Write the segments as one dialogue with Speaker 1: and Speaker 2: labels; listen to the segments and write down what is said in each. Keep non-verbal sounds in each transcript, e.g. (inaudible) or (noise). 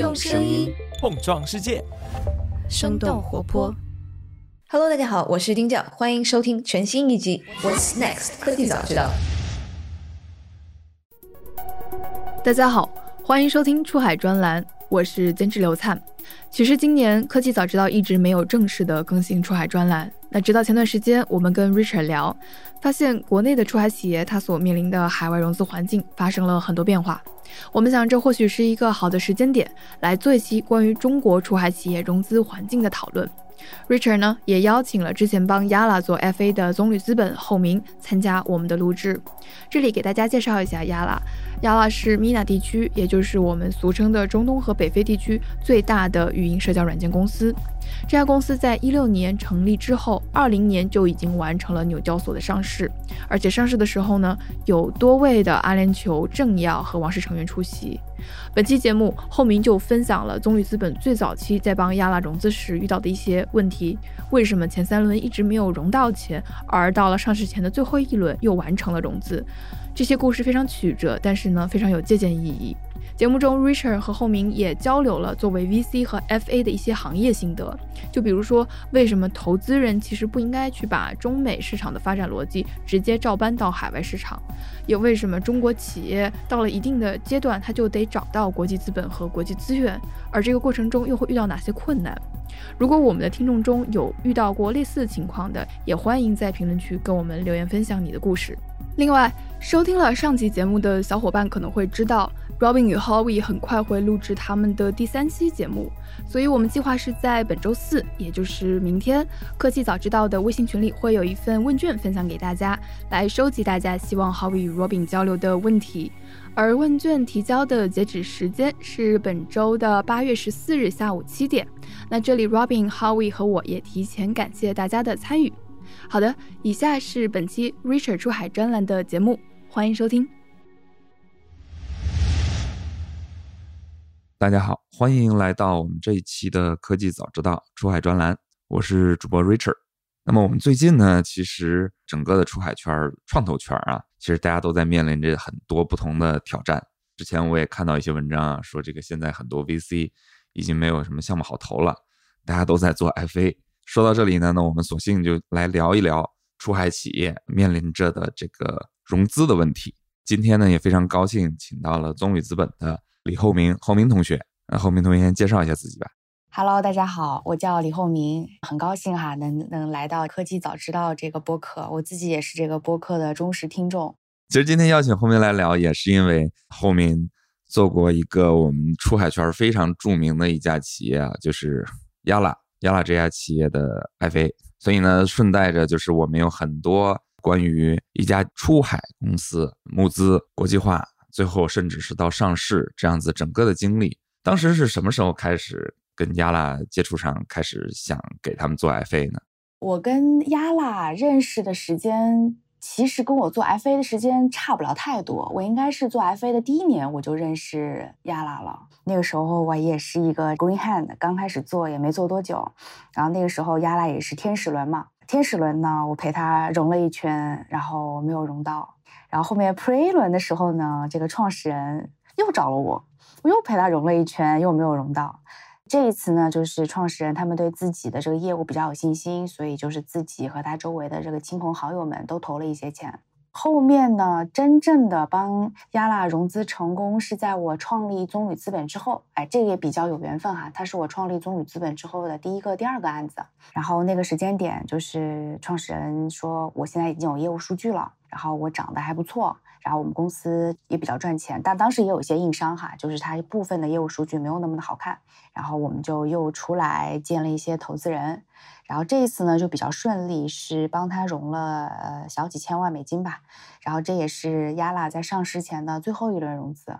Speaker 1: 用声音
Speaker 2: 碰撞世界，
Speaker 1: 生动活泼。
Speaker 3: Hello，大家好，我是丁教，欢迎收听全新一集《What's Next 科技早知道》。
Speaker 4: 大家好，欢迎收听出海专栏，我是监制刘灿。其实今年科技早知道一直没有正式的更新出海专栏，那直到前段时间，我们跟 Richard 聊，发现国内的出海企业它所面临的海外融资环境发生了很多变化。我们想，这或许是一个好的时间点，来做一期关于中国出海企业融资环境的讨论。Richard 呢，也邀请了之前帮 Yala 做 FA 的棕榈资本后明参加我们的录制。这里给大家介绍一下 Yala。Yala 是 MENA 地区，也就是我们俗称的中东和北非地区最大的语音社交软件公司。这家公司在一六年成立之后，二零年就已经完成了纽交所的上市，而且上市的时候呢，有多位的阿联酋政要和王室成员出席。本期节目后明就分享了棕榈资本最早期在帮亚拉融资时遇到的一些问题，为什么前三轮一直没有融到钱，而到了上市前的最后一轮又完成了融资。这些故事非常曲折，但是呢非常有借鉴意义。节目中，Richard 和后明也交流了作为 VC 和 FA 的一些行业心得，就比如说为什么投资人其实不应该去把中美市场的发展逻辑直接照搬到海外市场，也为什么中国企业到了一定的阶段，它就得找到国际资本和国际资源，而这个过程中又会遇到哪些困难？如果我们的听众中有遇到过类似情况的，也欢迎在评论区跟我们留言分享你的故事。另外，收听了上期节目的小伙伴可能会知道，Robin 与 Howie 很快会录制他们的第三期节目，所以我们计划是在本周四，也就是明天，科技早知道的微信群里会有一份问卷分享给大家，来收集大家希望 Howie 与 Robin 交流的问题。而问卷提交的截止时间是本周的八月十四日下午七点。那这里 Robin、Howie 和我也提前感谢大家的参与。好的，以下是本期 Richard 出海专栏的节目，欢迎收听。
Speaker 5: 大家好，欢迎来到我们这一期的科技早知道出海专栏，我是主播 Richard。那么我们最近呢，其实整个的出海圈、创投圈啊，其实大家都在面临着很多不同的挑战。之前我也看到一些文章啊，说这个现在很多 VC 已经没有什么项目好投了，大家都在做 FA。说到这里呢，那我们索性就来聊一聊出海企业面临着的这个融资的问题。今天呢，也非常高兴请到了棕榈资本的李厚明，厚明同学。那厚明同学先介绍一下自己吧。
Speaker 6: Hello，大家好，我叫李厚明，很高兴哈，能能来到科技早知道这个播客，我自己也是这个播客的忠实听众。
Speaker 5: 其实今天邀请厚明来聊，也是因为厚明做过一个我们出海圈非常著名的一家企业啊，就是亚亚拉这家企业的 FA，所以呢，顺带着就是我们有很多关于一家出海公司募资国际化，最后甚至是到上市这样子整个的经历。当时是什么时候开始跟亚拉接触上，开始想给他们做 FA 呢？
Speaker 6: 我跟亚拉认识的时间，其实跟我做 FA 的时间差不了太多。我应该是做 FA 的第一年我就认识亚拉了。那个时候我也是一个 Green Hand，刚开始做也没做多久。然后那个时候亚拉也是天使轮嘛，天使轮呢，我陪他融了一圈，然后没有融到。然后后面 Pre 轮的时候呢，这个创始人又找了我，我又陪他融了一圈，又没有融到。这一次呢，就是创始人他们对自己的这个业务比较有信心，所以就是自己和他周围的这个亲朋好友们都投了一些钱。后面呢，真正的帮亚拉融资成功是在我创立棕榈资本之后，哎，这个也比较有缘分哈，它是我创立棕榈资本之后的第一个、第二个案子。然后那个时间点，就是创始人说我现在已经有业务数据了，然后我长得还不错，然后我们公司也比较赚钱，但当时也有一些硬伤哈，就是它部分的业务数据没有那么的好看。然后我们就又出来见了一些投资人，然后这一次呢就比较顺利，是帮他融了呃小几千万美金吧。然后这也是亚拉在上市前的最后一轮融资。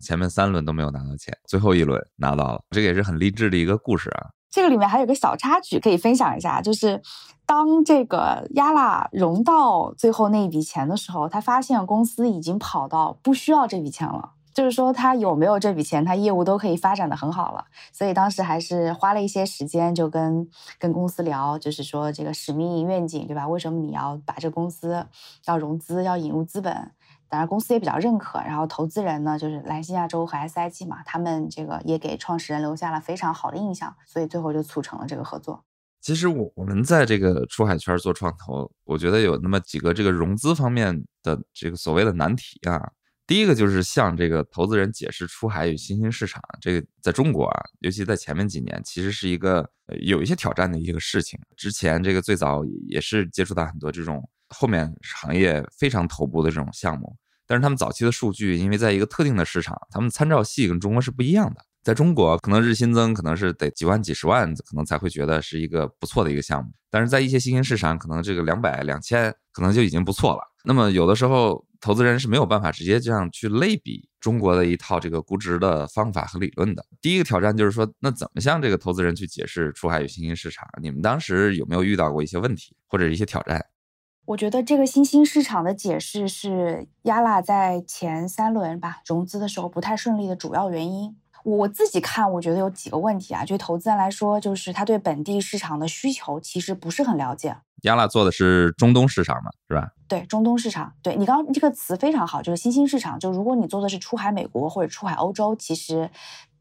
Speaker 5: 前面三轮都没有拿到钱，最后一轮拿到了，这个也是很励志的一个故事啊。
Speaker 6: 这个里面还有个小插曲可以分享一下，就是当这个亚拉融到最后那一笔钱的时候，他发现公司已经跑到不需要这笔钱了。就是说他有没有这笔钱，他业务都可以发展的很好了。所以当时还是花了一些时间，就跟跟公司聊，就是说这个使命愿景，对吧？为什么你要把这公司要融资，要引入资本？当然公司也比较认可。然后投资人呢，就是蓝星亚洲和 SIG 嘛，他们这个也给创始人留下了非常好的印象，所以最后就促成了这个合作。
Speaker 5: 其实我我们在这个出海圈做创投，我觉得有那么几个这个融资方面的这个所谓的难题啊。第一个就是向这个投资人解释出海与新兴市场，这个在中国啊，尤其在前面几年，其实是一个有一些挑战的一个事情。之前这个最早也是接触到很多这种后面行业非常头部的这种项目，但是他们早期的数据，因为在一个特定的市场，他们参照系跟中国是不一样的。在中国，可能日新增可能是得几万、几十万，可能才会觉得是一个不错的一个项目。但是在一些新兴市场，可能这个两百、两千，可能就已经不错了。那么有的时候，投资人是没有办法直接这样去类比中国的一套这个估值的方法和理论的。第一个挑战就是说，那怎么向这个投资人去解释出海与新兴市场？你们当时有没有遇到过一些问题或者一些挑战？
Speaker 6: 我觉得这个新兴市场的解释是亚拉在前三轮吧融资的时候不太顺利的主要原因。我自己看，我觉得有几个问题啊。就投资人来说，就是他对本地市场的需求其实不是很了解。
Speaker 5: 亚拉做的是中东市场嘛，是吧？
Speaker 6: 对，中东市场。对你刚刚这个词非常好，就是新兴市场。就如果你做的是出海美国或者出海欧洲，其实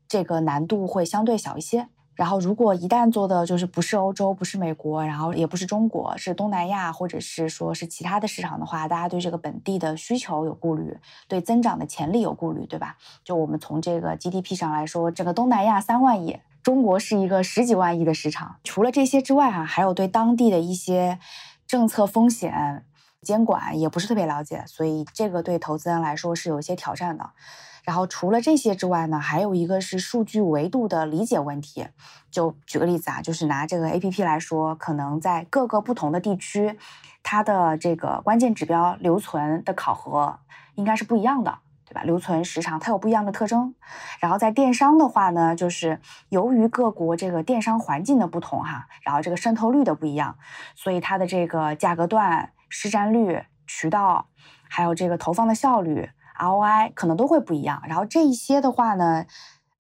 Speaker 6: 这个难度会相对小一些。然后，如果一旦做的就是不是欧洲，不是美国，然后也不是中国，是东南亚，或者是说是其他的市场的话，大家对这个本地的需求有顾虑，对增长的潜力有顾虑，对吧？就我们从这个 GDP 上来说，整个东南亚三万亿，中国是一个十几万亿的市场。除了这些之外，哈，还有对当地的一些政策风险监管也不是特别了解，所以这个对投资人来说是有一些挑战的。然后除了这些之外呢，还有一个是数据维度的理解问题。就举个例子啊，就是拿这个 A P P 来说，可能在各个不同的地区，它的这个关键指标留存的考核应该是不一样的，对吧？留存时长它有不一样的特征。然后在电商的话呢，就是由于各国这个电商环境的不同哈，然后这个渗透率的不一样，所以它的这个价格段、市占率、渠道，还有这个投放的效率。ROI 可能都会不一样，然后这一些的话呢，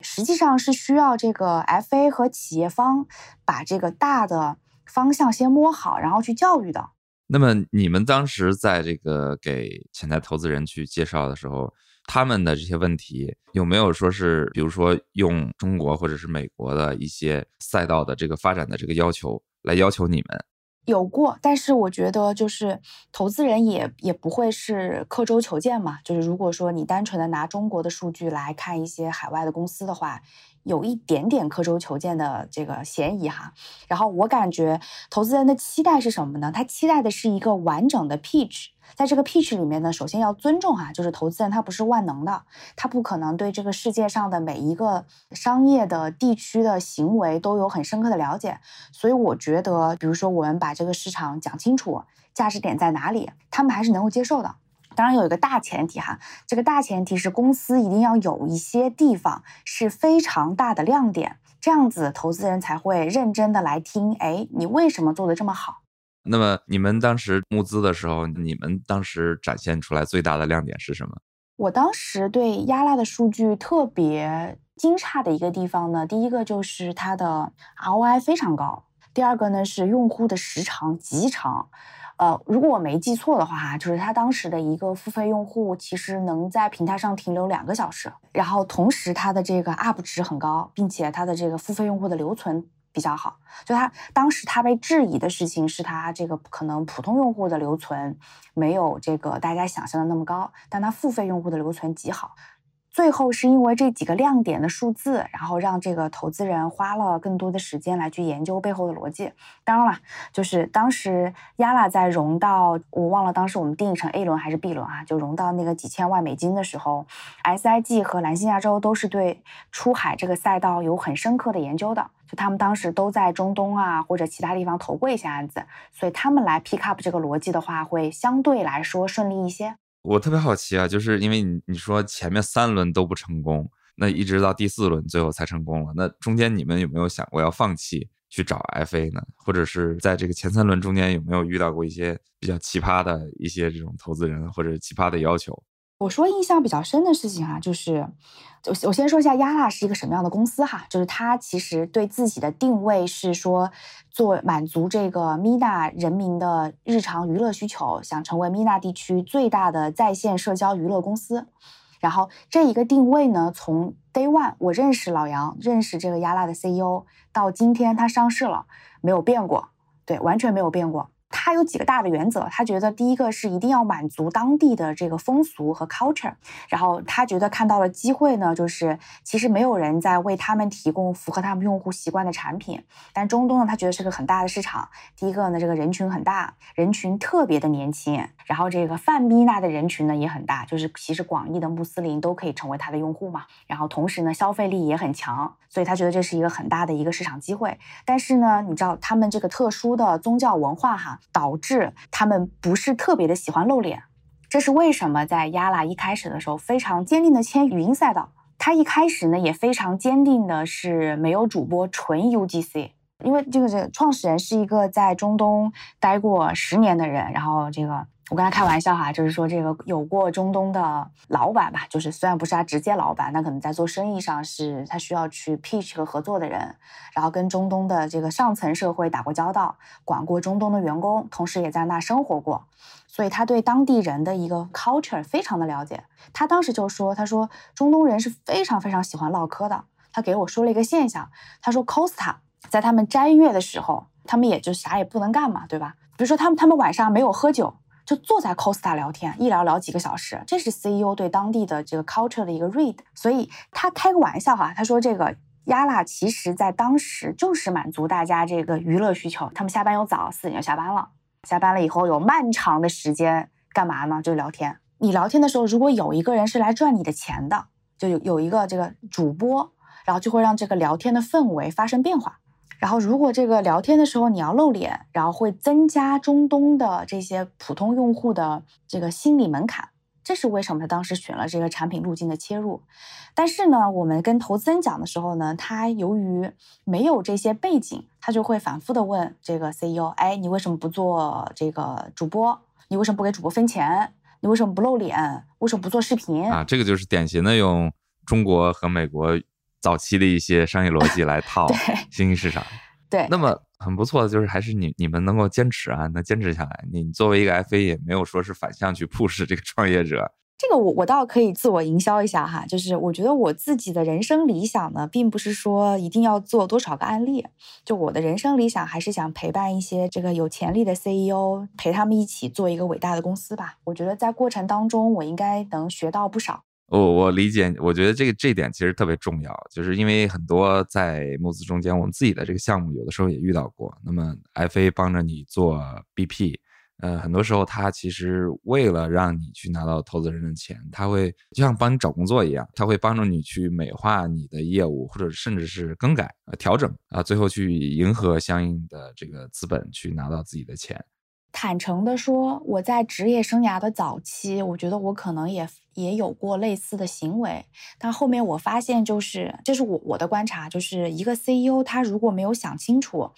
Speaker 6: 实际上是需要这个 FA 和企业方把这个大的方向先摸好，然后去教育的。
Speaker 5: 那么你们当时在这个给潜在投资人去介绍的时候，他们的这些问题有没有说是，比如说用中国或者是美国的一些赛道的这个发展的这个要求来要求你们？
Speaker 6: 有过，但是我觉得就是投资人也也不会是刻舟求剑嘛。就是如果说你单纯的拿中国的数据来看一些海外的公司的话，有一点点刻舟求剑的这个嫌疑哈。然后我感觉投资人的期待是什么呢？他期待的是一个完整的 pitch。在这个 pitch 里面呢，首先要尊重哈，就是投资人他不是万能的，他不可能对这个世界上的每一个商业的地区的行为都有很深刻的了解。所以我觉得，比如说我们把这个市场讲清楚，价值点在哪里，他们还是能够接受的。当然有一个大前提哈，这个大前提是公司一定要有一些地方是非常大的亮点，这样子投资人才会认真的来听。哎，你为什么做的这么好？
Speaker 5: 那么你们当时募资的时候，你们当时展现出来最大的亮点是什么？
Speaker 6: 我当时对亚拉的数据特别惊诧的一个地方呢，第一个就是它的 ROI 非常高，第二个呢是用户的时长极长。呃，如果我没记错的话，就是他当时的一个付费用户其实能在平台上停留两个小时，然后同时他的这个 UP 值很高，并且他的这个付费用户的留存。比较好，就他当时他被质疑的事情是他这个可能普通用户的留存没有这个大家想象的那么高，但他付费用户的留存极好。最后是因为这几个亮点的数字，然后让这个投资人花了更多的时间来去研究背后的逻辑。当然了，就是当时亚拉在融到我忘了当时我们定义成 A 轮还是 B 轮啊，就融到那个几千万美金的时候，SIG 和蓝星亚洲都是对出海这个赛道有很深刻的研究的，就他们当时都在中东啊或者其他地方投过一些案子，所以他们来 pick up 这个逻辑的话，会相对来说顺利一些。
Speaker 5: 我特别好奇啊，就是因为你你说前面三轮都不成功，那一直到第四轮最后才成功了，那中间你们有没有想过要放弃去找 FA 呢？或者是在这个前三轮中间有没有遇到过一些比较奇葩的一些这种投资人或者奇葩的要求？
Speaker 6: 我说印象比较深的事情哈，就是我我先说一下亚拉是一个什么样的公司哈，就是它其实对自己的定位是说做满足这个 MENA 人民的日常娱乐需求，想成为 MENA 地区最大的在线社交娱乐公司。然后这一个定位呢，从 Day One 我认识老杨，认识这个亚拉的 CEO，到今天它上市了，没有变过，对，完全没有变过。他有几个大的原则，他觉得第一个是一定要满足当地的这个风俗和 culture，然后他觉得看到了机会呢，就是其实没有人在为他们提供符合他们用户习惯的产品，但中东呢，他觉得是个很大的市场。第一个呢，这个人群很大，人群特别的年轻，然后这个泛米娜的人群呢也很大，就是其实广义的穆斯林都可以成为他的用户嘛。然后同时呢，消费力也很强，所以他觉得这是一个很大的一个市场机会。但是呢，你知道他们这个特殊的宗教文化哈。导致他们不是特别的喜欢露脸，这是为什么？在亚拉一开始的时候，非常坚定的签语音赛道。他一开始呢，也非常坚定的是没有主播，纯 UGC。因为这个这个创始人是一个在中东待过十年的人，然后这个。我跟他开玩笑哈，就是说这个有过中东的老板吧，就是虽然不是他直接老板，那可能在做生意上是他需要去 pitch 和合作的人，然后跟中东的这个上层社会打过交道，管过中东的员工，同时也在那生活过，所以他对当地人的一个 culture 非常的了解。他当时就说，他说中东人是非常非常喜欢唠嗑的。他给我说了一个现象，他说 Costa 在他们斋月的时候，他们也就啥也不能干嘛，对吧？比如说他们他们晚上没有喝酒。就坐在 Costa 聊天，一聊聊几个小时，这是 CEO 对当地的这个 culture 的一个 read。所以他开个玩笑哈，他说这个 Yala 其实在当时就是满足大家这个娱乐需求。他们下班又早，四点就下班了。下班了以后有漫长的时间干嘛呢？就是聊天。你聊天的时候，如果有一个人是来赚你的钱的，就有有一个这个主播，然后就会让这个聊天的氛围发生变化。然后，如果这个聊天的时候你要露脸，然后会增加中东的这些普通用户的这个心理门槛，这是为什么他当时选了这个产品路径的切入。但是呢，我们跟投资人讲的时候呢，他由于没有这些背景，他就会反复的问这个 CEO：哎，你为什么不做这个主播？你为什么不给主播分钱？你为什么不露脸？为什么不做视频？
Speaker 5: 啊，这个就是典型的用中国和美国。早期的一些商业逻辑来套新兴市场，
Speaker 6: 对，
Speaker 5: 那么很不错的就是还是你你们能够坚持啊，能坚持下来。你作为一个 FA 也没有说是反向去 push 这个创业者。
Speaker 6: 这个我我倒可以自我营销一下哈，就是我觉得我自己的人生理想呢，并不是说一定要做多少个案例，就我的人生理想还是想陪伴一些这个有潜力的 CEO，陪他们一起做一个伟大的公司吧。我觉得在过程当中，我应该能学到不少。
Speaker 5: 我我理解，我觉得这个这点其实特别重要，就是因为很多在募资中间，我们自己的这个项目有的时候也遇到过。那么 FA 帮着你做 BP，呃，很多时候他其实为了让你去拿到投资人的钱，他会就像帮你找工作一样，他会帮助你去美化你的业务，或者甚至是更改、调整啊，最后去迎合相应的这个资本去拿到自己的钱。
Speaker 6: 坦诚的说，我在职业生涯的早期，我觉得我可能也也有过类似的行为，但后面我发现，就是这是我我的观察，就是一个 CEO 他如果没有想清楚，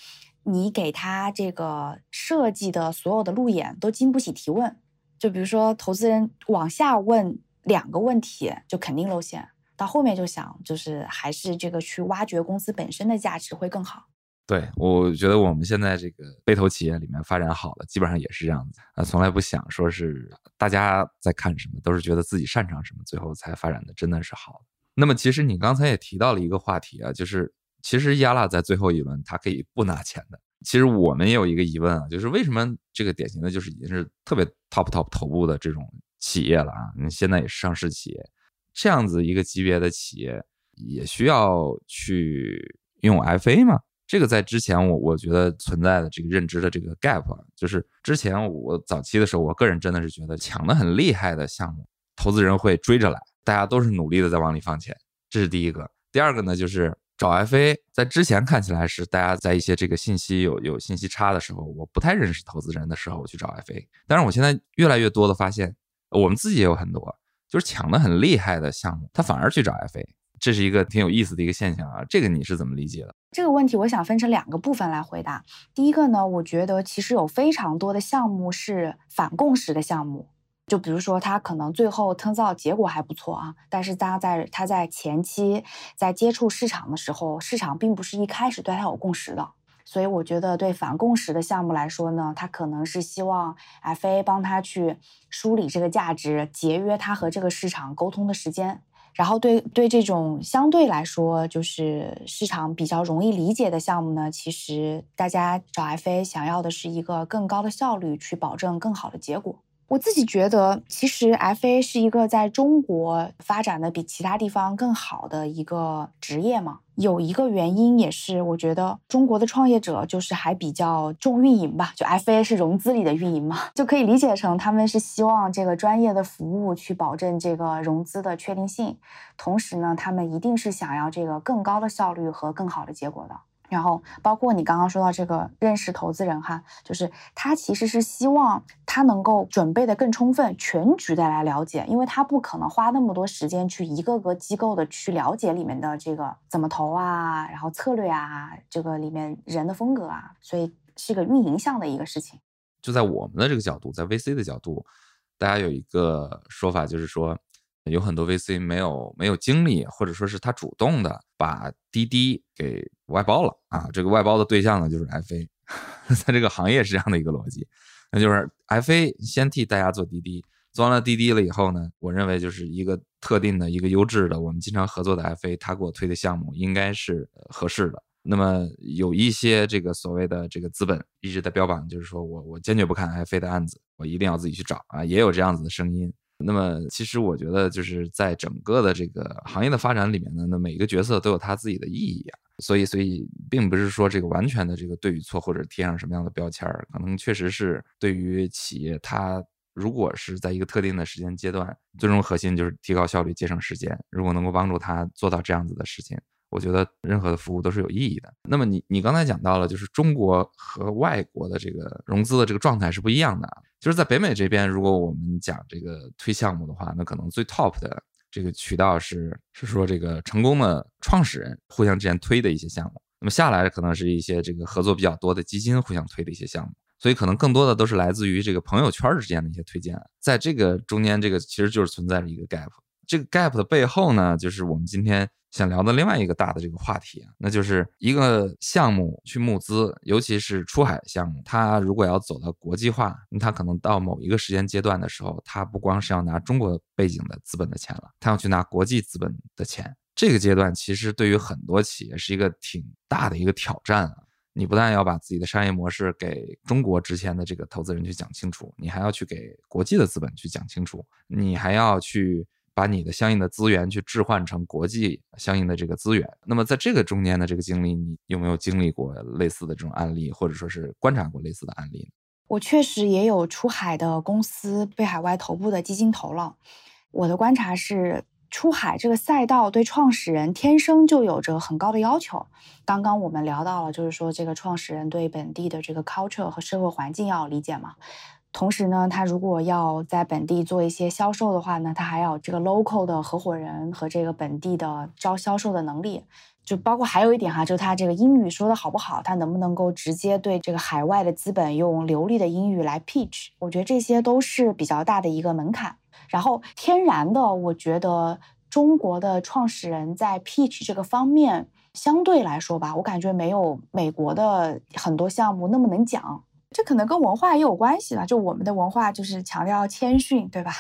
Speaker 6: 你给他这个设计的所有的路演都经不起提问，就比如说投资人往下问两个问题，就肯定露馅，到后面就想，就是还是这个去挖掘公司本身的价值会更好。
Speaker 5: 对，我觉得我们现在这个被投企业里面发展好了，基本上也是这样子啊，从来不想说是大家在看什么，都是觉得自己擅长什么，最后才发展的真的是好。那么其实你刚才也提到了一个话题啊，就是其实亚拉在最后一轮它可以不拿钱的。其实我们也有一个疑问啊，就是为什么这个典型的就是已经是特别 top top 头部的这种企业了啊，你现在也是上市企业，这样子一个级别的企业也需要去用 FA 吗？这个在之前我我觉得存在的这个认知的这个 gap，就是之前我早期的时候，我个人真的是觉得抢的很厉害的项目，投资人会追着来，大家都是努力的在往里放钱，这是第一个。第二个呢，就是找 FA，在之前看起来是大家在一些这个信息有有信息差的时候，我不太认识投资人的时候，我去找 FA。但是我现在越来越多的发现，我们自己也有很多，就是抢的很厉害的项目，他反而去找 FA。这是一个挺有意思的一个现象啊，这个你是怎么理解的？
Speaker 6: 这个问题我想分成两个部分来回答。第一个呢，我觉得其实有非常多的项目是反共识的项目，就比如说，他可能最后 turns out 结果还不错啊，但是他在他在前期在接触市场的时候，市场并不是一开始对他有共识的。所以我觉得，对反共识的项目来说呢，他可能是希望 FA 帮他去梳理这个价值，节约他和这个市场沟通的时间。然后对对这种相对来说就是市场比较容易理解的项目呢，其实大家找 FA 想要的是一个更高的效率，去保证更好的结果。我自己觉得，其实 FA 是一个在中国发展的比其他地方更好的一个职业嘛。有一个原因也是，我觉得中国的创业者就是还比较重运营吧，就 FA 是融资里的运营嘛，就可以理解成他们是希望这个专业的服务去保证这个融资的确定性，同时呢，他们一定是想要这个更高的效率和更好的结果的。然后，包括你刚刚说到这个认识投资人哈，就是他其实是希望他能够准备的更充分，全局的来了解，因为他不可能花那么多时间去一个个机构的去了解里面的这个怎么投啊，然后策略啊，这个里面人的风格啊，所以是个运营项的一个事情。
Speaker 5: 就在我们的这个角度，在 VC 的角度，大家有一个说法，就是说。有很多 VC 没有没有精力，或者说是他主动的把滴滴给外包了啊。这个外包的对象呢，就是 FA，(laughs) 在这个行业是这样的一个逻辑，那就是 FA 先替大家做滴滴，做完了滴滴了以后呢，我认为就是一个特定的一个优质的我们经常合作的 FA，他给我推的项目应该是合适的。那么有一些这个所谓的这个资本一直在标榜，就是说我我坚决不看 FA 的案子，我一定要自己去找啊，也有这样子的声音。那么，其实我觉得就是在整个的这个行业的发展里面呢，那每一个角色都有他自己的意义啊。所以，所以并不是说这个完全的这个对与错，或者贴上什么样的标签儿，可能确实是对于企业，它如果是在一个特定的时间阶段，最终核心就是提高效率、节省时间。如果能够帮助他做到这样子的事情。我觉得任何的服务都是有意义的。那么你你刚才讲到了，就是中国和外国的这个融资的这个状态是不一样的。就是在北美这边，如果我们讲这个推项目的话，那可能最 top 的这个渠道是是说这个成功的创始人互相之间推的一些项目。那么下来可能是一些这个合作比较多的基金互相推的一些项目。所以可能更多的都是来自于这个朋友圈之间的一些推荐。在这个中间，这个其实就是存在着一个 gap。这个 gap 的背后呢，就是我们今天。想聊的另外一个大的这个话题啊，那就是一个项目去募资，尤其是出海项目，它如果要走到国际化，它可能到某一个时间阶段的时候，它不光是要拿中国背景的资本的钱了，它要去拿国际资本的钱。这个阶段其实对于很多企业是一个挺大的一个挑战啊！你不但要把自己的商业模式给中国之前的这个投资人去讲清楚，你还要去给国际的资本去讲清楚，你还要去。把你的相应的资源去置换成国际相应的这个资源。那么在这个中间的这个经历，你有没有经历过类似的这种案例，或者说是观察过类似的案例？
Speaker 6: 我确实也有出海的公司被海外头部的基金投了。我的观察是，出海这个赛道对创始人天生就有着很高的要求。刚刚我们聊到了，就是说这个创始人对本地的这个 culture 和社会环境要理解嘛。同时呢，他如果要在本地做一些销售的话呢，他还要这个 local 的合伙人和这个本地的招销售的能力，就包括还有一点哈，就他这个英语说的好不好，他能不能够直接对这个海外的资本用流利的英语来 pitch，我觉得这些都是比较大的一个门槛。然后天然的，我觉得中国的创始人在 pitch 这个方面相对来说吧，我感觉没有美国的很多项目那么能讲。这可能跟文化也有关系吧，就我们的文化就是强调谦逊，对吧？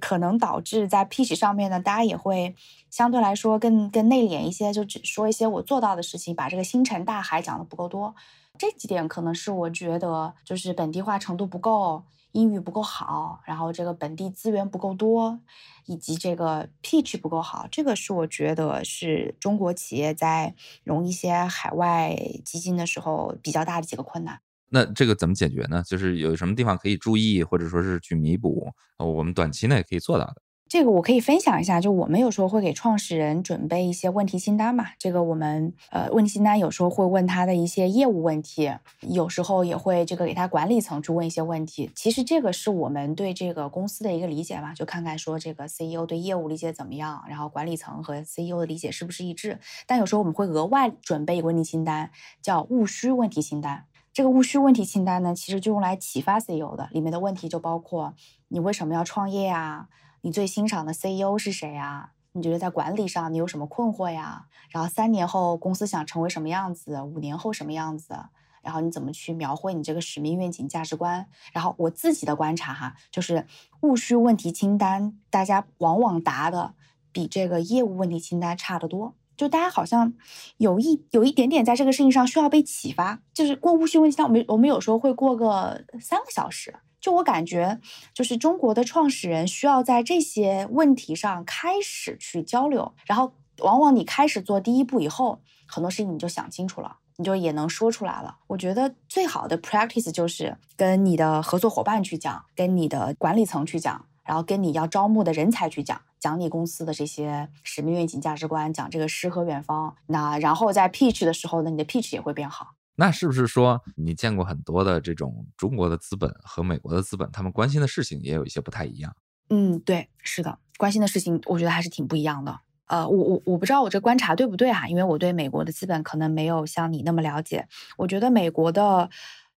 Speaker 6: 可能导致在 pitch 上面呢，大家也会相对来说更更内敛一些，就只说一些我做到的事情，把这个星辰大海讲的不够多。这几点可能是我觉得就是本地化程度不够，英语不够好，然后这个本地资源不够多，以及这个 pitch 不够好，这个是我觉得是中国企业在融一些海外基金的时候比较大的几个困难。
Speaker 5: 那这个怎么解决呢？就是有什么地方可以注意，或者说是去弥补？我们短期内可以做到的。
Speaker 6: 这个我可以分享一下，就我们有时候会给创始人准备一些问题清单嘛。这个我们呃问题清单有时候会问他的一些业务问题，有时候也会这个给他管理层去问一些问题。其实这个是我们对这个公司的一个理解嘛，就看看说这个 CEO 对业务理解怎么样，然后管理层和 CEO 的理解是不是一致。但有时候我们会额外准备一个问题清单，叫务虚问题清单。这个务虚问题清单呢，其实就用来启发 CEO 的。里面的问题就包括你为什么要创业呀？你最欣赏的 CEO 是谁呀？你觉得在管理上你有什么困惑呀？然后三年后公司想成为什么样子？五年后什么样子？然后你怎么去描绘你这个使命、愿景、价值观？然后我自己的观察哈，就是务虚问题清单，大家往往答的比这个业务问题清单差得多。就大家好像有一有一点点在这个事情上需要被启发，就是过务虚问题清单，我们我们有时候会过个三个小时。就我感觉，就是中国的创始人需要在这些问题上开始去交流，然后往往你开始做第一步以后，很多事情你就想清楚了。你就也能说出来了。我觉得最好的 practice 就是跟你的合作伙伴去讲，跟你的管理层去讲，然后跟你要招募的人才去讲，讲你公司的这些使命、愿景、价值观，讲这个诗和远方。那然后在 pitch 的时候呢，你的 pitch 也会变好。
Speaker 5: 那是不是说你见过很多的这种中国的资本和美国的资本，他们关心的事情也有一些不太一样？
Speaker 6: 嗯，对，是的，关心的事情我觉得还是挺不一样的。呃，我我我不知道我这观察对不对哈，因为我对美国的资本可能没有像你那么了解。我觉得美国的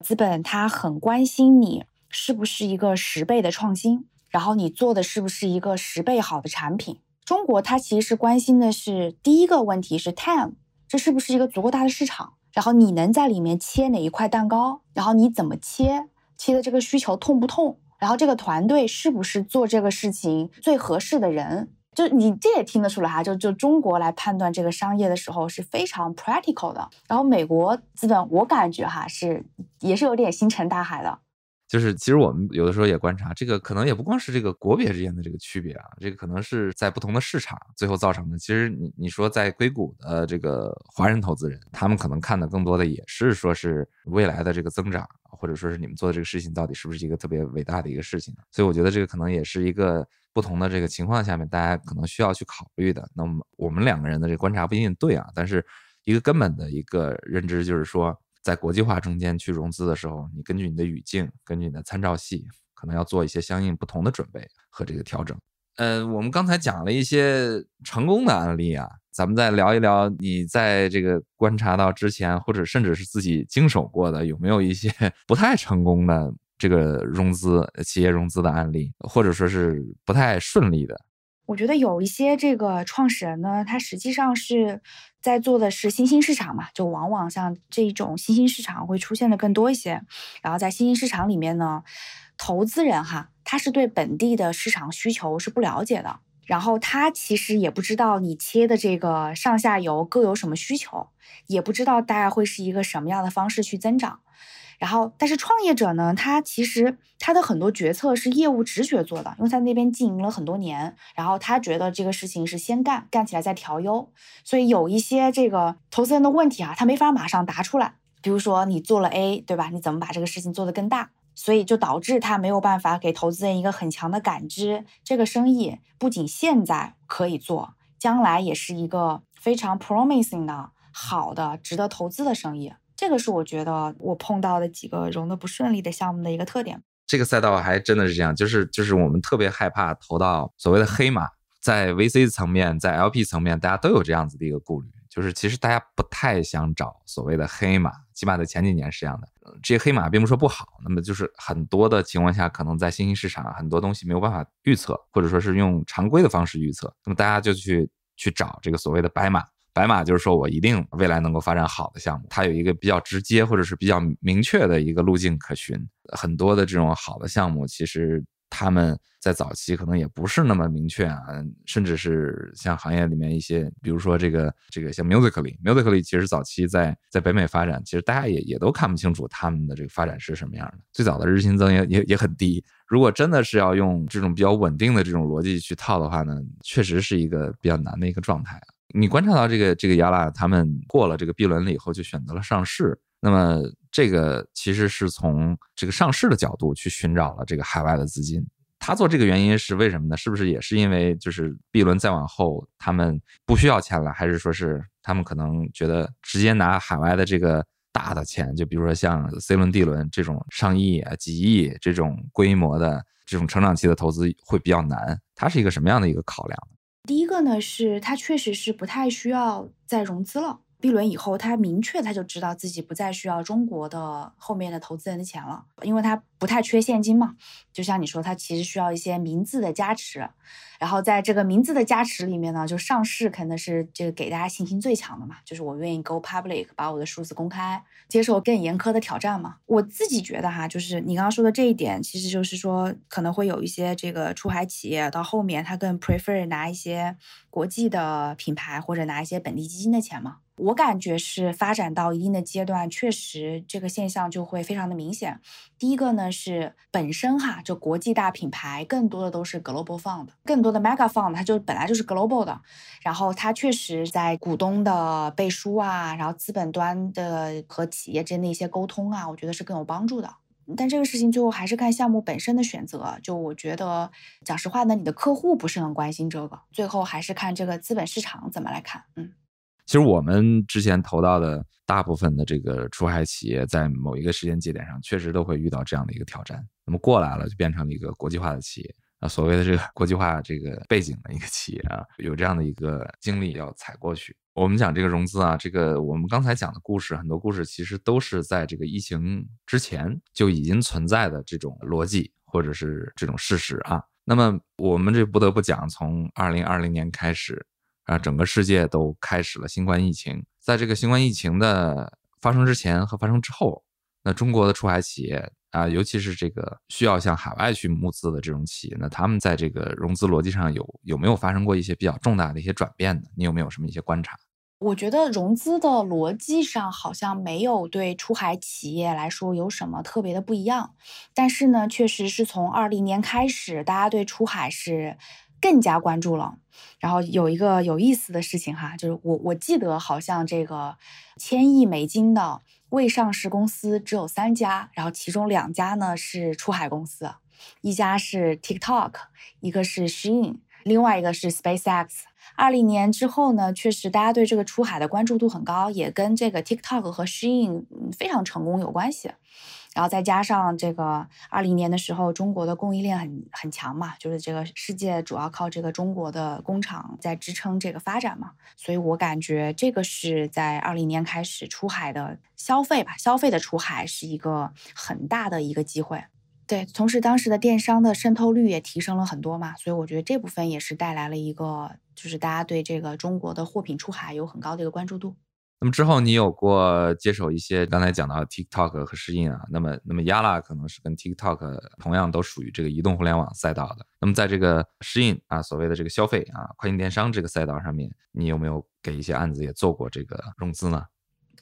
Speaker 6: 资本他很关心你是不是一个十倍的创新，然后你做的是不是一个十倍好的产品。中国它其实是关心的是第一个问题是 time，这是不是一个足够大的市场，然后你能在里面切哪一块蛋糕，然后你怎么切，切的这个需求痛不痛，然后这个团队是不是做这个事情最合适的人。就你这也听得出来哈，就就中国来判断这个商业的时候是非常 practical 的，然后美国资本我感觉哈是也是有点星辰大海的。
Speaker 5: 就是其实我们有的时候也观察，这个可能也不光是这个国别之间的这个区别啊，这个可能是在不同的市场最后造成的。其实你你说在硅谷的这个华人投资人，他们可能看的更多的也是说是未来的这个增长，或者说是你们做的这个事情到底是不是一个特别伟大的一个事情。所以我觉得这个可能也是一个。不同的这个情况下面，大家可能需要去考虑的。那么我们两个人的这个观察不一定对啊，但是一个根本的一个认知就是说，在国际化中间去融资的时候，你根据你的语境，根据你的参照系，可能要做一些相应不同的准备和这个调整。呃，我们刚才讲了一些成功的案例啊，咱们再聊一聊你在这个观察到之前，或者甚至是自己经手过的，有没有一些 (laughs) 不太成功的？这个融资企业融资的案例，或者说是不太顺利的，
Speaker 6: 我觉得有一些这个创始人呢，他实际上是在做的是新兴市场嘛，就往往像这种新兴市场会出现的更多一些。然后在新兴市场里面呢，投资人哈，他是对本地的市场需求是不了解的，然后他其实也不知道你切的这个上下游各有什么需求，也不知道大概会是一个什么样的方式去增长。然后，但是创业者呢，他其实他的很多决策是业务直觉做的，因为在那边经营了很多年，然后他觉得这个事情是先干，干起来再调优，所以有一些这个投资人的问题啊，他没法马上答出来。比如说你做了 A，对吧？你怎么把这个事情做得更大？所以就导致他没有办法给投资人一个很强的感知，这个生意不仅现在可以做，将来也是一个非常 promising 的好的、值得投资的生意。这个是我觉得我碰到的几个融的不顺利的项目的一个特点。
Speaker 5: 这个赛道还真的是这样，就是就是我们特别害怕投到所谓的黑马，在 VC 层面，在 LP 层面，大家都有这样子的一个顾虑，就是其实大家不太想找所谓的黑马，起码在前几年是这样的。这些黑马并不说不好，那么就是很多的情况下，可能在新兴市场很多东西没有办法预测，或者说是用常规的方式预测，那么大家就去去找这个所谓的白马。白马就是说我一定未来能够发展好的项目，它有一个比较直接或者是比较明确的一个路径可循。很多的这种好的项目，其实他们在早期可能也不是那么明确啊，甚至是像行业里面一些，比如说这个这个像 Musically，Musically 其实早期在在北美发展，其实大家也也都看不清楚他们的这个发展是什么样的。最早的日新增也也也很低。如果真的是要用这种比较稳定的这种逻辑去套的话呢，确实是一个比较难的一个状态。你观察到这个这个雅拉他们过了这个 B 轮了以后就选择了上市，那么这个其实是从这个上市的角度去寻找了这个海外的资金。他做这个原因是为什么呢？是不是也是因为就是 B 轮再往后他们不需要钱了，还是说是他们可能觉得直接拿海外的这个大的钱，就比如说像 C 轮 D 轮这种上亿啊几亿这种规模的这种成长期的投资会比较难？它是一个什么样的一个考量？
Speaker 6: 第一个呢，是它确实是不太需要再融资了。B 轮以后，他明确他就知道自己不再需要中国的后面的投资人的钱了，因为他不太缺现金嘛。就像你说，他其实需要一些名字的加持，然后在这个名字的加持里面呢，就上市肯定是这个给大家信心最强的嘛，就是我愿意 go public，把我的数字公开，接受更严苛的挑战嘛。我自己觉得哈，就是你刚刚说的这一点，其实就是说可能会有一些这个出海企业到后面他更 prefer 拿一些国际的品牌或者拿一些本地基金的钱嘛。我感觉是发展到一定的阶段，确实这个现象就会非常的明显。第一个呢是本身哈，就国际大品牌更多的都是 global fund，更多的 mega fund，它就本来就是 global 的。然后它确实在股东的背书啊，然后资本端的和企业之间的一些沟通啊，我觉得是更有帮助的。但这个事情最后还是看项目本身的选择。就我觉得，讲实话呢，你的客户不是很关心这个，最后还是看这个资本市场怎么来看。嗯。
Speaker 5: 其实我们之前投到的大部分的这个出海企业，在某一个时间节点上，确实都会遇到这样的一个挑战。那么过来了，就变成了一个国际化的企业啊，所谓的这个国际化这个背景的一个企业啊，有这样的一个经历要踩过去。我们讲这个融资啊，这个我们刚才讲的故事，很多故事其实都是在这个疫情之前就已经存在的这种逻辑或者是这种事实啊。那么我们这不得不讲，从二零二零年开始。啊，整个世界都开始了新冠疫情。在这个新冠疫情的发生之前和发生之后，那中国的出海企业啊，尤其是这个需要向海外去募资的这种企业，那他们在这个融资逻辑上有有没有发生过一些比较重大的一些转变呢？你有没有什么一些观察？
Speaker 6: 我觉得融资的逻辑上好像没有对出海企业来说有什么特别的不一样，但是呢，确实是从二零年开始，大家对出海是。更加关注了，然后有一个有意思的事情哈，就是我我记得好像这个千亿美金的未上市公司只有三家，然后其中两家呢是出海公司，一家是 TikTok，一个是 Shein，另外一个是 SpaceX。二零年之后呢，确实大家对这个出海的关注度很高，也跟这个 TikTok 和 Shein 非常成功有关系。然后再加上这个二零年的时候，中国的供应链很很强嘛，就是这个世界主要靠这个中国的工厂在支撑这个发展嘛，所以我感觉这个是在二零年开始出海的消费吧，消费的出海是一个很大的一个机会。对，同时当时的电商的渗透率也提升了很多嘛，所以我觉得这部分也是带来了一个，就是大家对这个中国的货品出海有很高的一个关注度。
Speaker 5: 那么之后，你有过接手一些刚才讲到 TikTok 和适应啊？那么，那么 Yala 可能是跟 TikTok 同样都属于这个移动互联网赛道的。那么在这个适应啊，所谓的这个消费啊，跨境电商这个赛道上面，你有没有给一些案子也做过这个融资呢？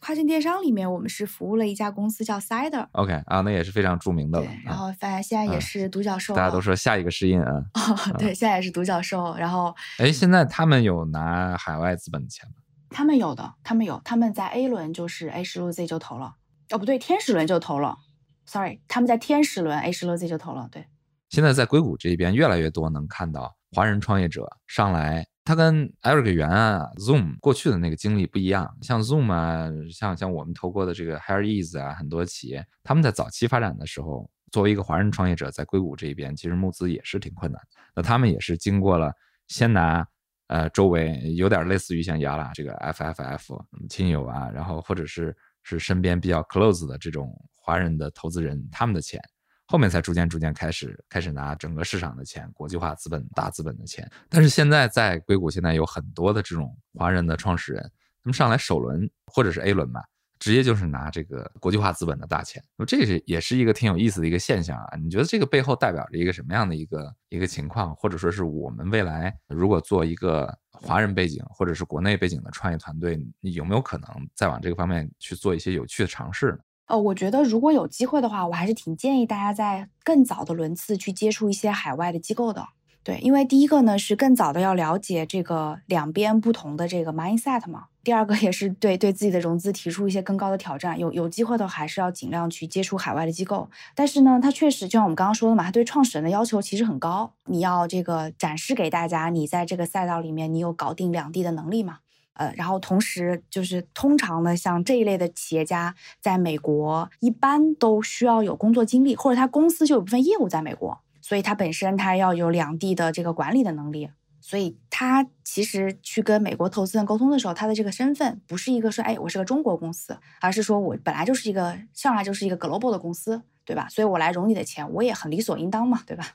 Speaker 6: 跨境电商里面，我们是服务了一家公司叫 Cider。
Speaker 5: OK 啊，那也是非常著名的了。
Speaker 6: 然后发现现在也是独角兽。
Speaker 5: 大家都说下一个适应啊。(laughs)
Speaker 6: 对，现在也是独角兽。然后，
Speaker 5: 哎，现在他们有拿海外资本的钱吗？
Speaker 6: 他们有的，他们有，他们在 A 轮就是 A 十六 Z 就投了，哦不对，天使轮就投了，sorry，他们在天使轮 A 十六 Z 就投了，对。
Speaker 5: 现在在硅谷这边越来越多能看到华人创业者上来，他跟 Eric 元啊 Zoom 过去的那个经历不一样，像 Zoom 啊，像像我们投过的这个 HireEase 啊，很多企业他们在早期发展的时候，作为一个华人创业者在硅谷这边，其实募资也是挺困难，那他们也是经过了先拿。呃，周围有点类似于像雅拉这个 FFF 亲友啊，然后或者是是身边比较 close 的这种华人的投资人，他们的钱，后面才逐渐逐渐开始开始拿整个市场的钱，国际化资本大资本的钱。但是现在在硅谷，现在有很多的这种华人的创始人，他们上来首轮或者是 A 轮吧。直接就是拿这个国际化资本的大钱，那这是也是一个挺有意思的一个现象啊。你觉得这个背后代表着一个什么样的一个一个情况，或者说是我们未来如果做一个华人背景或者是国内背景的创业团队，你有没有可能再往这个方面去做一些有趣的尝试呢？
Speaker 6: 呃，我觉得如果有机会的话，我还是挺建议大家在更早的轮次去接触一些海外的机构的。对，因为第一个呢是更早的要了解这个两边不同的这个 mindset 嘛。第二个也是对对自己的融资提出一些更高的挑战。有有机会的还是要尽量去接触海外的机构。但是呢，它确实就像我们刚刚说的嘛，它对创始人的要求其实很高。你要这个展示给大家，你在这个赛道里面你有搞定两地的能力嘛？呃，然后同时就是通常呢，像这一类的企业家在美国一般都需要有工作经历，或者他公司就有部分业务在美国。所以他本身他要有两地的这个管理的能力，所以他其实去跟美国投资人沟通的时候，他的这个身份不是一个说，哎，我是个中国公司，而是说我本来就是一个上来就是一个 global 的公司，对吧？所以我来融你的钱，我也很理所应当嘛，对吧？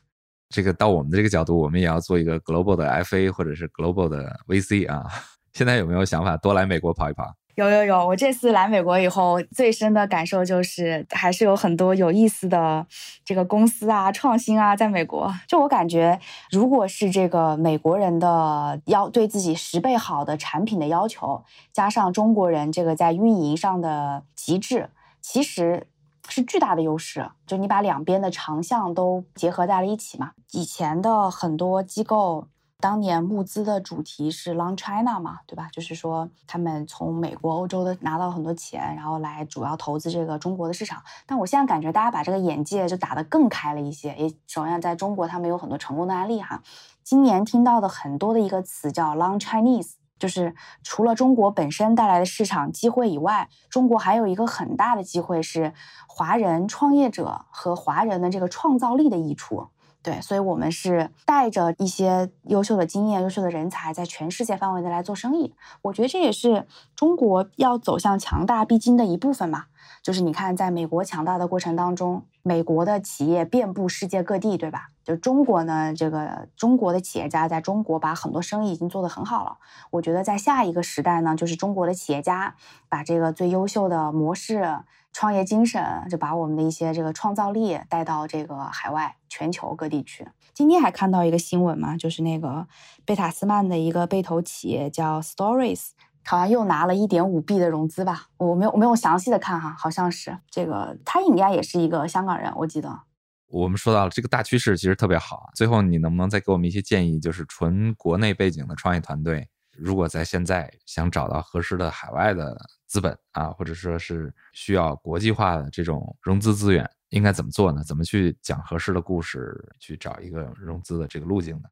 Speaker 5: 这个到我们的这个角度，我们也要做一个 global 的 FA 或者是 global 的 VC 啊。(laughs) 现在有没有想法多来美国跑一跑？
Speaker 6: 有有有，我这次来美国以后，最深的感受就是还是有很多有意思的这个公司啊、创新啊，在美国。就我感觉，如果是这个美国人的要对自己十倍好的产品的要求，加上中国人这个在运营上的极致，其实是巨大的优势。就你把两边的长项都结合在了一起嘛。以前的很多机构。当年募资的主题是 Long China 嘛，对吧？就是说他们从美国、欧洲的拿到很多钱，然后来主要投资这个中国的市场。但我现在感觉大家把这个眼界就打得更开了一些。也首先在中国，他们有很多成功的案例哈。今年听到的很多的一个词叫 Long Chinese，就是除了中国本身带来的市场机会以外，中国还有一个很大的机会是华人创业者和华人的这个创造力的溢出。对，所以我们是带着一些优秀的经验、优秀的人才，在全世界范围内来做生意。我觉得这也是中国要走向强大必经的一部分嘛。就是你看，在美国强大的过程当中，美国的企业遍布世界各地，对吧？就中国呢，这个中国的企业家在中国把很多生意已经做得很好了。我觉得在下一个时代呢，就是中国的企业家把这个最优秀的模式。创业精神就把我们的一些这个创造力带到这个海外、全球各地去。今天还看到一个新闻嘛，就是那个贝塔斯曼的一个被投企业叫 Stories，好像又拿了一点五 B 的融资吧。我没有我没有详细的看哈，好像是这个他应该也是一个香港人，我记得。
Speaker 5: 我们说到了这个大趋势，其实特别好啊。最后你能不能再给我们一些建议？就是纯国内背景的创业团队，如果在现在想找到合适的海外的。资本啊，或者说是需要国际化的这种融资资源，应该怎么做呢？怎么去讲合适的故事，去找一个融资的这个路径呢？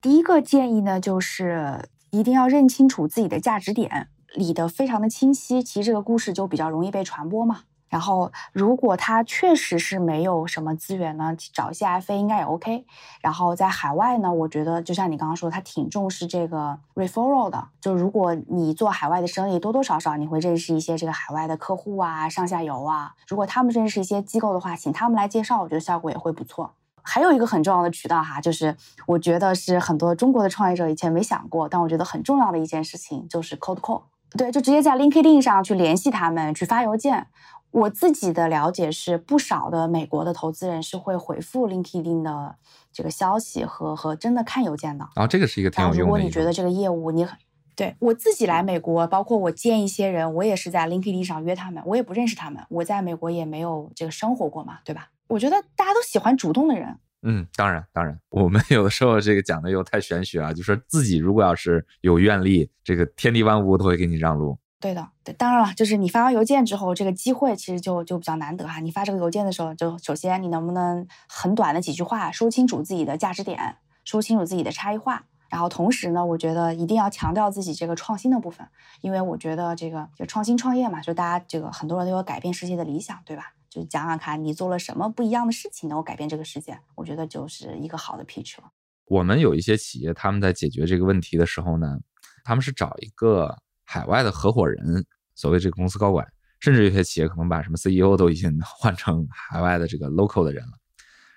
Speaker 6: 第一个建议呢，就是一定要认清楚自己的价值点，理得非常的清晰，其实这个故事就比较容易被传播嘛。然后，如果他确实是没有什么资源呢，找一些 FA 应该也 OK。然后在海外呢，我觉得就像你刚刚说，他挺重视这个 referral 的。就如果你做海外的生意，多多少少你会认识一些这个海外的客户啊、上下游啊。如果他们认识一些机构的话，请他们来介绍，我觉得效果也会不错。还有一个很重要的渠道哈，就是我觉得是很多中国的创业者以前没想过，但我觉得很重要的一件事情就是 cold call。对，就直接在 LinkedIn 上去联系他们，去发邮件。我自己的了解是，不少的美国的投资人是会回复 LinkedIn 的这个消息和和真的看邮件的。
Speaker 5: 然后这个是一个挺有用的。
Speaker 6: 如果你觉得这个业务你很对我自己来美国，包括我见一些人，我也是在 LinkedIn 上约他们，我也不认识他们，我在美国也没有这个生活过嘛，对吧？我觉得大家都喜欢主动的人。
Speaker 5: 嗯，当然当然，我们有的时候这个讲的又太玄学啊，就说自己如果要是有愿力，这个天地万物都会给你让路。
Speaker 6: 对的，对，当然了，就是你发完邮件之后，这个机会其实就就比较难得哈。你发这个邮件的时候，就首先你能不能很短的几句话说清楚自己的价值点，说清楚自己的差异化，然后同时呢，我觉得一定要强调自己这个创新的部分，因为我觉得这个就创新创业嘛，就大家这个很多人都有改变世界的理想，对吧？就讲讲看你做了什么不一样的事情能够改变这个世界，我觉得就是一个好的 pitch 了。
Speaker 5: 我们有一些企业，他们在解决这个问题的时候呢，他们是找一个。海外的合伙人，所谓这个公司高管，甚至有些企业可能把什么 CEO 都已经 (laughs) 换成海外的这个 local 的人了。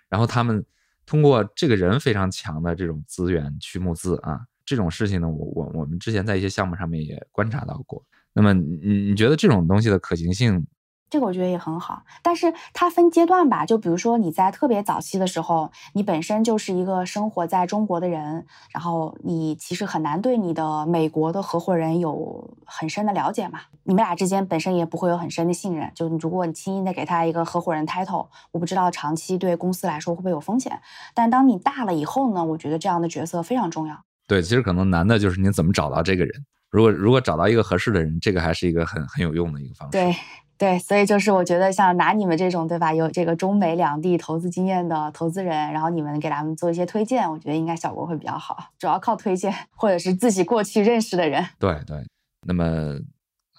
Speaker 5: 然后他们通过这个人非常强的这种资源去募资啊，这种事情呢，我我我们之前在一些项目上面也观察到过。那么你你觉得这种东西的可行性？
Speaker 6: 这个我觉得也很好，但是它分阶段吧。就比如说你在特别早期的时候，你本身就是一个生活在中国的人，然后你其实很难对你的美国的合伙人有很深的了解嘛。你们俩之间本身也不会有很深的信任。就如果你轻易的给他一个合伙人 title，我不知道长期对公司来说会不会有风险。但当你大了以后呢，我觉得这样的角色非常重要。
Speaker 5: 对，其实可能难的就是你怎么找到这个人。如果如果找到一个合适的人，这个还是一个很很有用的一个方式。
Speaker 6: 对。对，所以就是我觉得像拿你们这种对吧，有这个中美两地投资经验的投资人，然后你们给他们做一些推荐，我觉得应该效果会比较好。主要靠推荐或者是自己过去认识的人。
Speaker 5: 对对，那么，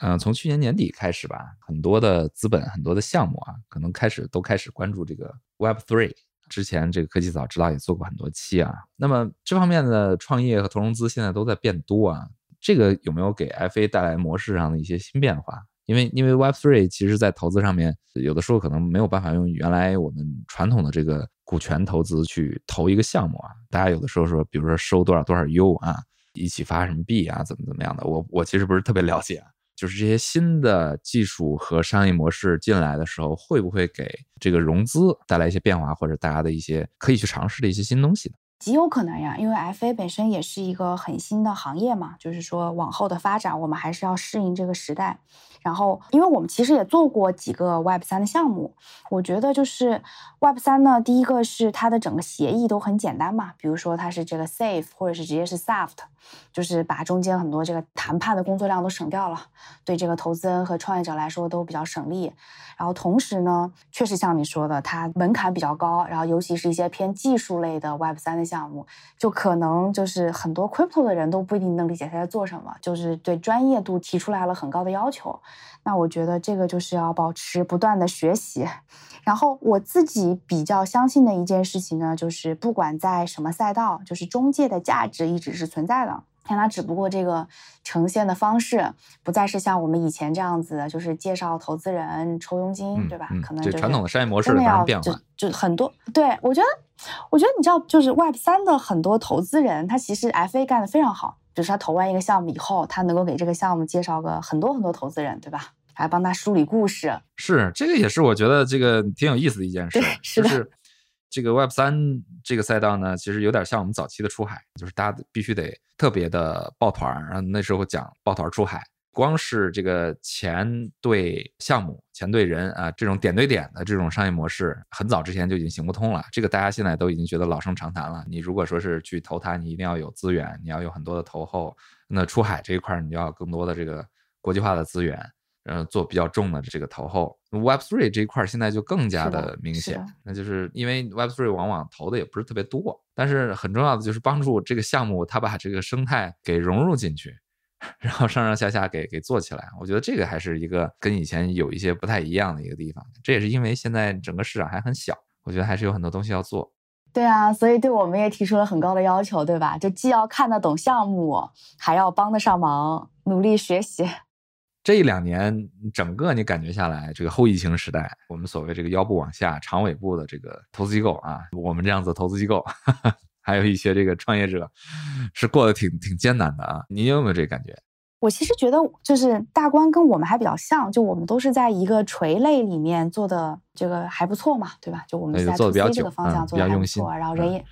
Speaker 5: 嗯，从去年年底开始吧，很多的资本、很多的项目啊，可能开始都开始关注这个 Web Three 之前这个科技早知道也做过很多期啊。那么这方面的创业和投融资现在都在变多啊，这个有没有给 FA 带来模式上的一些新变化？因为因为 Web3 其实在投资上面，有的时候可能没有办法用原来我们传统的这个股权投资去投一个项目啊。大家有的时候说，比如说收多少多少 U 啊，一起发什么币啊，怎么怎么样的。我我其实不是特别了解啊。就是这些新的技术和商业模式进来的时候，会不会给这个融资带来一些变化，或者大家的一些可以去尝试的一些新东西呢？
Speaker 6: 极有可能呀，因为 FA 本身也是一个很新的行业嘛，就是说往后的发展，我们还是要适应这个时代。然后，因为我们其实也做过几个 Web 三的项目，我觉得就是 Web 三呢，第一个是它的整个协议都很简单嘛，比如说它是这个 Safe，或者是直接是 Soft，就是把中间很多这个谈判的工作量都省掉了，对这个投资人和创业者来说都比较省力。然后同时呢，确实像你说的，它门槛比较高，然后尤其是一些偏技术类的 Web 三的项目，就可能就是很多 Crypto 的人都不一定能理解他在做什么，就是对专业度提出来了很高的要求。那我觉得这个就是要保持不断的学习，然后我自己比较相信的一件事情呢，就是不管在什么赛道，就是中介的价值一直是存在的。看它只不过这个呈现的方式不再是像我们以前这样子，就是介绍投资人抽佣金，对吧？可能就
Speaker 5: 传统的商业模式发生变化，
Speaker 6: 就很多。对我觉得，我觉得你知道，就是 Web 三的很多投资人，他其实 FA 干的非常好。就是他投完一个项目以后，他能够给这个项目介绍个很多很多投资人，对吧？还帮他梳理故事。
Speaker 5: 是，这个也是我觉得这个挺有意思的一件事。就是这个 Web 三这个赛道呢，其实有点像我们早期的出海，就是大家必须得特别的抱团儿，然后那时候讲抱团出海。光是这个钱对项目、钱对人啊，这种点对点的这种商业模式，很早之前就已经行不通了。这个大家现在都已经觉得老生常谈了。你如果说是去投它，你一定要有资源，你要有很多的投后。那出海这一块，你就要更多的这个国际化的资源，嗯，做比较重的这个投后。Web Three 这一块现在就更加的明显，那就是因为 Web Three 往往投的也不是特别多，但是很重要的就是帮助这个项目它把这个生态给融入进去。然后上上下下给给做起来，我觉得这个还是一个跟以前有一些不太一样的一个地方。这也是因为现在整个市场还很小，我觉得还是有很多东西要做。
Speaker 6: 对啊，所以对我们也提出了很高的要求，对吧？就既要看得懂项目，还要帮得上忙，努力学习。
Speaker 5: 这一两年，整个你感觉下来，这个后疫情时代，我们所谓这个腰部往下、长尾部的这个投资机构啊，我们这样子投资机构。(laughs) 还有一些这个创业者是过得挺挺艰难的啊，你有没有这感觉？
Speaker 6: 我其实觉得就是大关跟我们还比较像，就我们都是在一个垂类里面做的这个还不错嘛，对吧？就我们在这个方向做的还不错，然后人也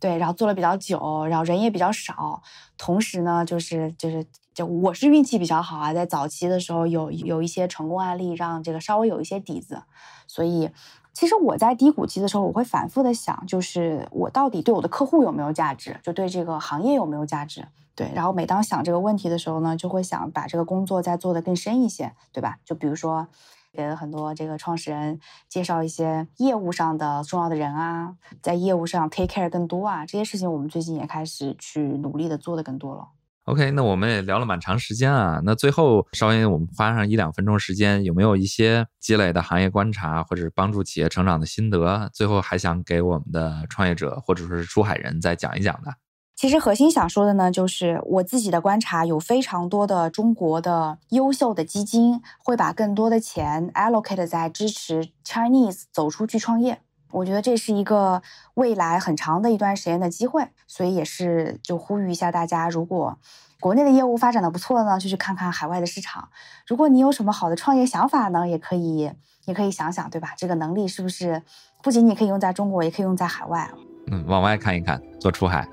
Speaker 6: 对，然后做了比较久，然后人也比较少，同时呢，就是就是就我是运气比较好啊，在早期的时候有有一些成功案例，让这个稍微有一些底子，所以。其实我在低谷期的时候，我会反复的想，就是我到底对我的客户有没有价值，就对这个行业有没有价值。对，然后每当想这个问题的时候呢，就会想把这个工作再做得更深一些，对吧？就比如说，给很多这个创始人介绍一些业务上的重要的人啊，在业务上 take care 更多啊，这些事情我们最近也开始去努力的做的更多了。
Speaker 5: OK，那我们也聊了蛮长时间啊。那最后稍微我们花上一两分钟时间，有没有一些积累的行业观察，或者是帮助企业成长的心得？最后还想给我们的创业者或者说是出海人再讲一讲的。
Speaker 6: 其实核心想说的呢，就是我自己的观察，有非常多的中国的优秀的基金会把更多的钱 allocate 在支持 Chinese 走出去创业。我觉得这是一个未来很长的一段时间的机会，所以也是就呼吁一下大家，如果国内的业务发展的不错呢，就去看看海外的市场。如果你有什么好的创业想法呢，也可以也可以想想，对吧？这个能力是不是不仅仅可以用在中国，也可以用在海外？
Speaker 5: 嗯，往外看一看，做出海。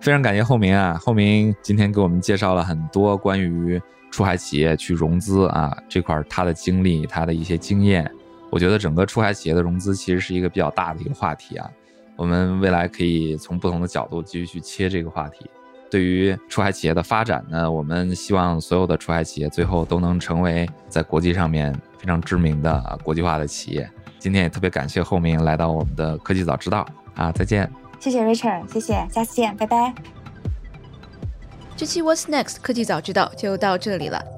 Speaker 5: 非常感谢后明啊，后明今天给我们介绍了很多关于出海企业去融资啊这块他的经历，他的一些经验。我觉得整个出海企业的融资其实是一个比较大的一个话题啊，我们未来可以从不同的角度继续去切这个话题。对于出海企业的发展呢，我们希望所有的出海企业最后都能成为在国际上面非常知名的国际化的企业。今天也特别感谢后明来到我们的科技早知道啊，再见。
Speaker 6: 谢谢 Richard，谢谢，下次见，拜拜。
Speaker 3: 这期 What's Next 科技早知道就到这里了。